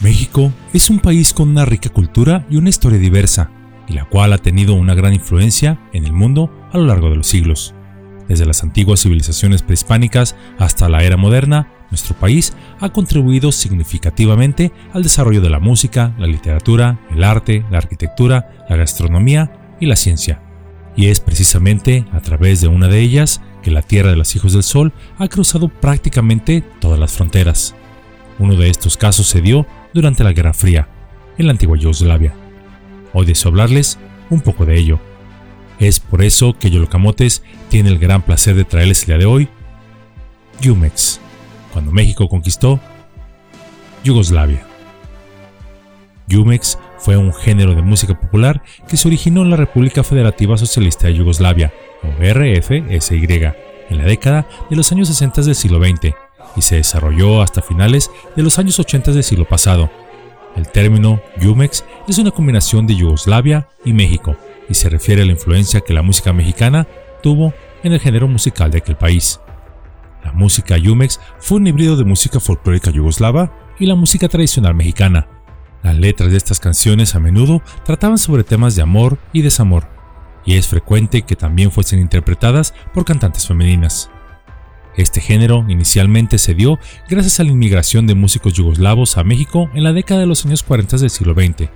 México es un país con una rica cultura y una historia diversa, y la cual ha tenido una gran influencia en el mundo a lo largo de los siglos. Desde las antiguas civilizaciones prehispánicas hasta la era moderna, nuestro país ha contribuido significativamente al desarrollo de la música, la literatura, el arte, la arquitectura, la gastronomía y la ciencia. Y es precisamente a través de una de ellas que la Tierra de los Hijos del Sol ha cruzado prácticamente todas las fronteras. Uno de estos casos se dio durante la Guerra Fría, en la antigua Yugoslavia. Hoy deseo hablarles un poco de ello. Es por eso que Yolocamotes tiene el gran placer de traerles el día de hoy Yumex, cuando México conquistó Yugoslavia. Yumex fue un género de música popular que se originó en la República Federativa Socialista de Yugoslavia, o RFSY, en la década de los años 60 del siglo XX y se desarrolló hasta finales de los años 80 del siglo pasado. El término Yumex es una combinación de Yugoslavia y México y se refiere a la influencia que la música mexicana tuvo en el género musical de aquel país. La música Yumex fue un híbrido de música folclórica yugoslava y la música tradicional mexicana. Las letras de estas canciones a menudo trataban sobre temas de amor y desamor, y es frecuente que también fuesen interpretadas por cantantes femeninas. Este género inicialmente se dio gracias a la inmigración de músicos yugoslavos a México en la década de los años 40 del siglo XX,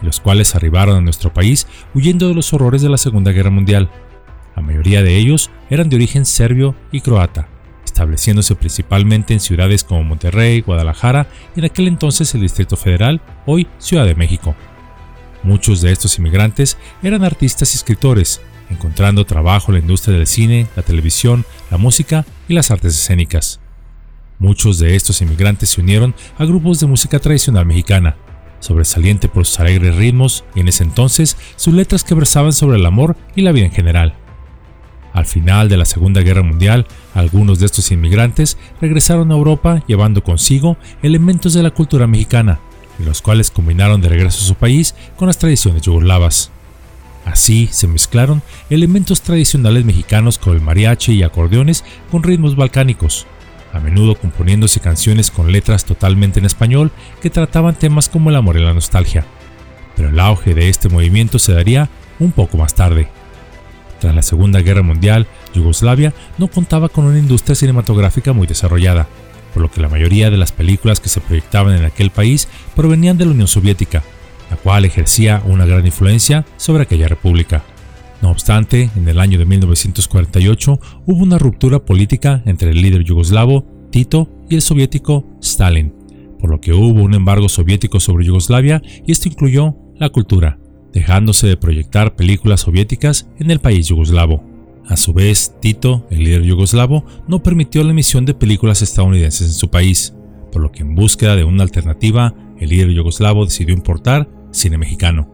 los cuales arribaron a nuestro país huyendo de los horrores de la Segunda Guerra Mundial. La mayoría de ellos eran de origen serbio y croata, estableciéndose principalmente en ciudades como Monterrey, Guadalajara y en aquel entonces el Distrito Federal, hoy Ciudad de México. Muchos de estos inmigrantes eran artistas y escritores, encontrando trabajo en la industria del cine, la televisión, la música y las artes escénicas. Muchos de estos inmigrantes se unieron a grupos de música tradicional mexicana, sobresaliente por sus alegres ritmos y en ese entonces sus letras que versaban sobre el amor y la vida en general. Al final de la Segunda Guerra Mundial, algunos de estos inmigrantes regresaron a Europa llevando consigo elementos de la cultura mexicana, los cuales combinaron de regreso a su país con las tradiciones yugoslavas. Así se mezclaron elementos tradicionales mexicanos como el mariachi y acordeones con ritmos balcánicos, a menudo componiéndose canciones con letras totalmente en español que trataban temas como el amor y la nostalgia. Pero el auge de este movimiento se daría un poco más tarde. Tras la Segunda Guerra Mundial, Yugoslavia no contaba con una industria cinematográfica muy desarrollada, por lo que la mayoría de las películas que se proyectaban en aquel país provenían de la Unión Soviética, la cual ejercía una gran influencia sobre aquella república. No obstante, en el año de 1948 hubo una ruptura política entre el líder yugoslavo Tito y el soviético Stalin, por lo que hubo un embargo soviético sobre Yugoslavia y esto incluyó la cultura, dejándose de proyectar películas soviéticas en el país yugoslavo. A su vez, Tito, el líder yugoslavo, no permitió la emisión de películas estadounidenses en su país, por lo que en búsqueda de una alternativa, el líder yugoslavo decidió importar cine mexicano,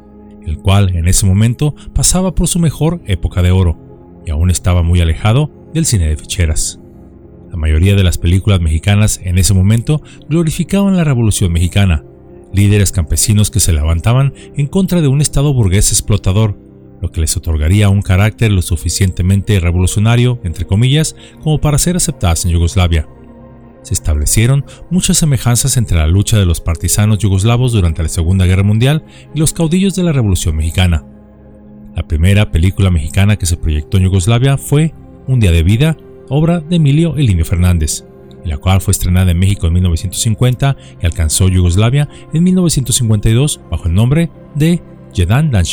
el cual en ese momento pasaba por su mejor época de oro y aún estaba muy alejado del cine de ficheras. La mayoría de las películas mexicanas en ese momento glorificaban la Revolución Mexicana, líderes campesinos que se levantaban en contra de un Estado burgués explotador, lo que les otorgaría un carácter lo suficientemente revolucionario, entre comillas, como para ser aceptadas en Yugoslavia se establecieron muchas semejanzas entre la lucha de los partisanos yugoslavos durante la Segunda Guerra Mundial y los caudillos de la Revolución Mexicana. La primera película mexicana que se proyectó en Yugoslavia fue Un día de vida, obra de Emilio Elinio Fernández, la cual fue estrenada en México en 1950 y alcanzó Yugoslavia en 1952 bajo el nombre de Jedan Dan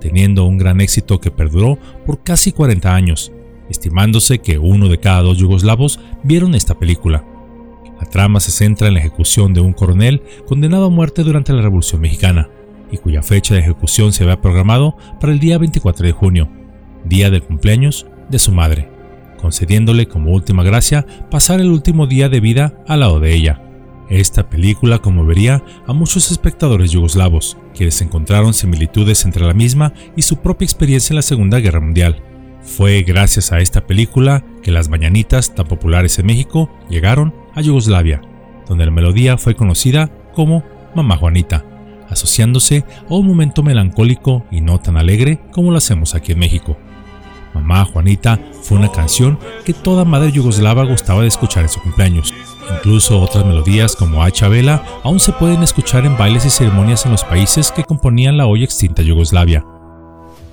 teniendo un gran éxito que perduró por casi 40 años estimándose que uno de cada dos yugoslavos vieron esta película. La trama se centra en la ejecución de un coronel condenado a muerte durante la Revolución Mexicana, y cuya fecha de ejecución se había programado para el día 24 de junio, día del cumpleaños de su madre, concediéndole como última gracia pasar el último día de vida al lado de ella. Esta película conmovería a muchos espectadores yugoslavos, quienes encontraron similitudes entre la misma y su propia experiencia en la Segunda Guerra Mundial fue gracias a esta película que las mañanitas tan populares en México llegaron a Yugoslavia, donde la melodía fue conocida como Mamá Juanita, asociándose a un momento melancólico y no tan alegre como lo hacemos aquí en México. Mamá Juanita fue una canción que toda madre yugoslava gustaba de escuchar en su cumpleaños, Incluso otras melodías como A Chabela aún se pueden escuchar en bailes y ceremonias en los países que componían la hoy extinta Yugoslavia.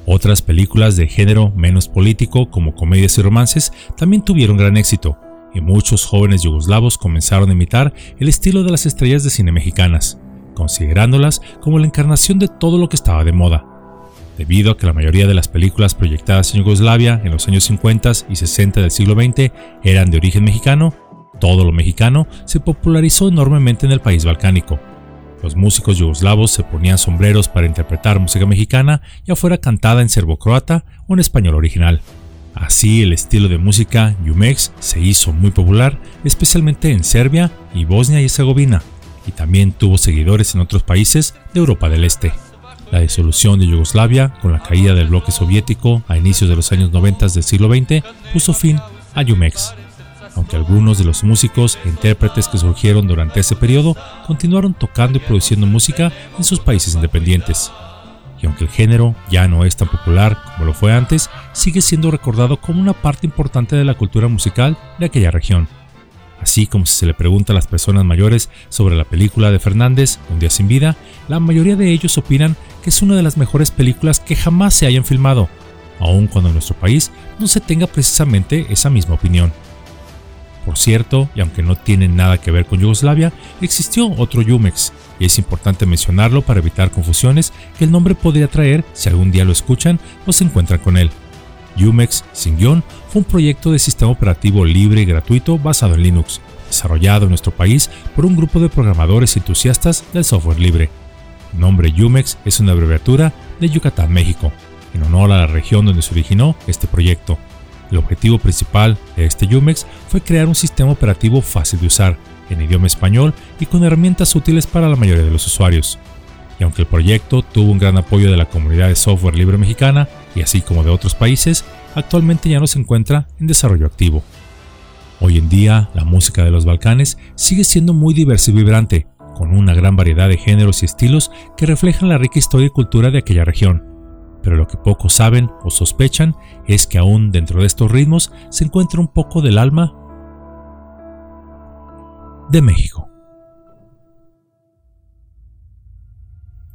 Otras películas de género menos político, como comedias y romances, también tuvieron gran éxito, y muchos jóvenes yugoslavos comenzaron a imitar el estilo de las estrellas de cine mexicanas, considerándolas como la encarnación de todo lo que estaba de moda. Debido a que la mayoría de las películas proyectadas en Yugoslavia en los años 50 y 60 del siglo XX eran de origen mexicano, todo lo mexicano se popularizó enormemente en el país balcánico. Los músicos yugoslavos se ponían sombreros para interpretar música mexicana, ya fuera cantada en serbo-croata o en español original. Así el estilo de música Yumex se hizo muy popular, especialmente en Serbia y Bosnia y Herzegovina, y también tuvo seguidores en otros países de Europa del Este. La disolución de Yugoslavia, con la caída del bloque soviético a inicios de los años 90 del siglo XX, puso fin a Yumex. Aunque algunos de los músicos e intérpretes que surgieron durante ese periodo continuaron tocando y produciendo música en sus países independientes y aunque el género ya no es tan popular como lo fue antes, sigue siendo recordado como una parte importante de la cultura musical de aquella región. Así como si se le pregunta a las personas mayores sobre la película de Fernández, Un día sin vida, la mayoría de ellos opinan que es una de las mejores películas que jamás se hayan filmado, aun cuando en nuestro país no se tenga precisamente esa misma opinión. Por cierto, y aunque no tiene nada que ver con Yugoslavia, existió otro Yumex, y es importante mencionarlo para evitar confusiones que el nombre podría traer si algún día lo escuchan o se encuentran con él. Yumex, sin guion, fue un proyecto de sistema operativo libre y gratuito basado en Linux, desarrollado en nuestro país por un grupo de programadores entusiastas del software libre. El nombre Yumex es una abreviatura de Yucatán, México, en honor a la región donde se originó este proyecto. El objetivo principal de este Yumex fue crear un sistema operativo fácil de usar, en idioma español y con herramientas útiles para la mayoría de los usuarios. Y aunque el proyecto tuvo un gran apoyo de la comunidad de software libre mexicana y así como de otros países, actualmente ya no se encuentra en desarrollo activo. Hoy en día, la música de los Balcanes sigue siendo muy diversa y vibrante, con una gran variedad de géneros y estilos que reflejan la rica historia y cultura de aquella región. Pero lo que pocos saben o sospechan es que aún dentro de estos ritmos se encuentra un poco del alma de México.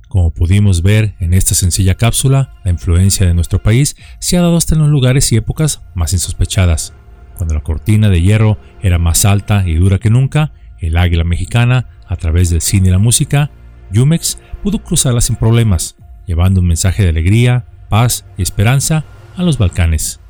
Como pudimos ver en esta sencilla cápsula, la influencia de nuestro país se ha dado hasta en los lugares y épocas más insospechadas. Cuando la cortina de hierro era más alta y dura que nunca, el águila mexicana, a través del cine y la música, Yumex pudo cruzarla sin problemas, llevando un mensaje de alegría, paz y esperanza a los Balcanes.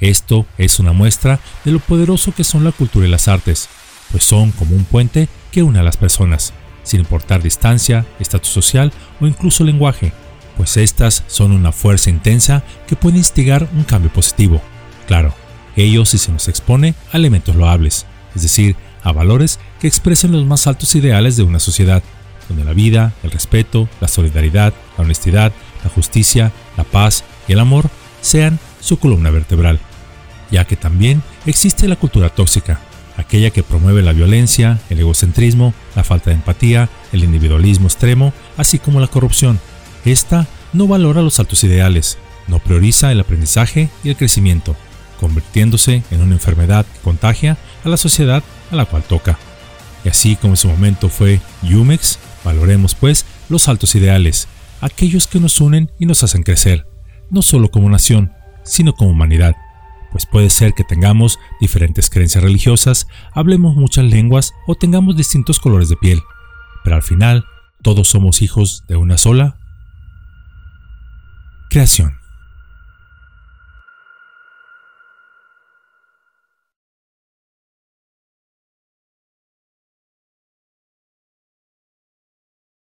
Esto es una muestra de lo poderoso que son la cultura y las artes, pues son como un puente que une a las personas, sin importar distancia, estatus social o incluso lenguaje, pues estas son una fuerza intensa que puede instigar un cambio positivo. Claro, ello si se nos expone a elementos loables, es decir, a valores que expresen los más altos ideales de una sociedad, donde la vida, el respeto, la solidaridad, la honestidad, la justicia, la paz y el amor sean su columna vertebral, ya que también existe la cultura tóxica, aquella que promueve la violencia, el egocentrismo, la falta de empatía, el individualismo extremo, así como la corrupción. Esta no valora los altos ideales, no prioriza el aprendizaje y el crecimiento, convirtiéndose en una enfermedad que contagia a la sociedad a la cual toca. Y así como en su momento fue Yumex, valoremos pues los altos ideales, aquellos que nos unen y nos hacen crecer, no solo como nación, sino como humanidad pues puede ser que tengamos diferentes creencias religiosas, hablemos muchas lenguas o tengamos distintos colores de piel, pero al final todos somos hijos de una sola creación.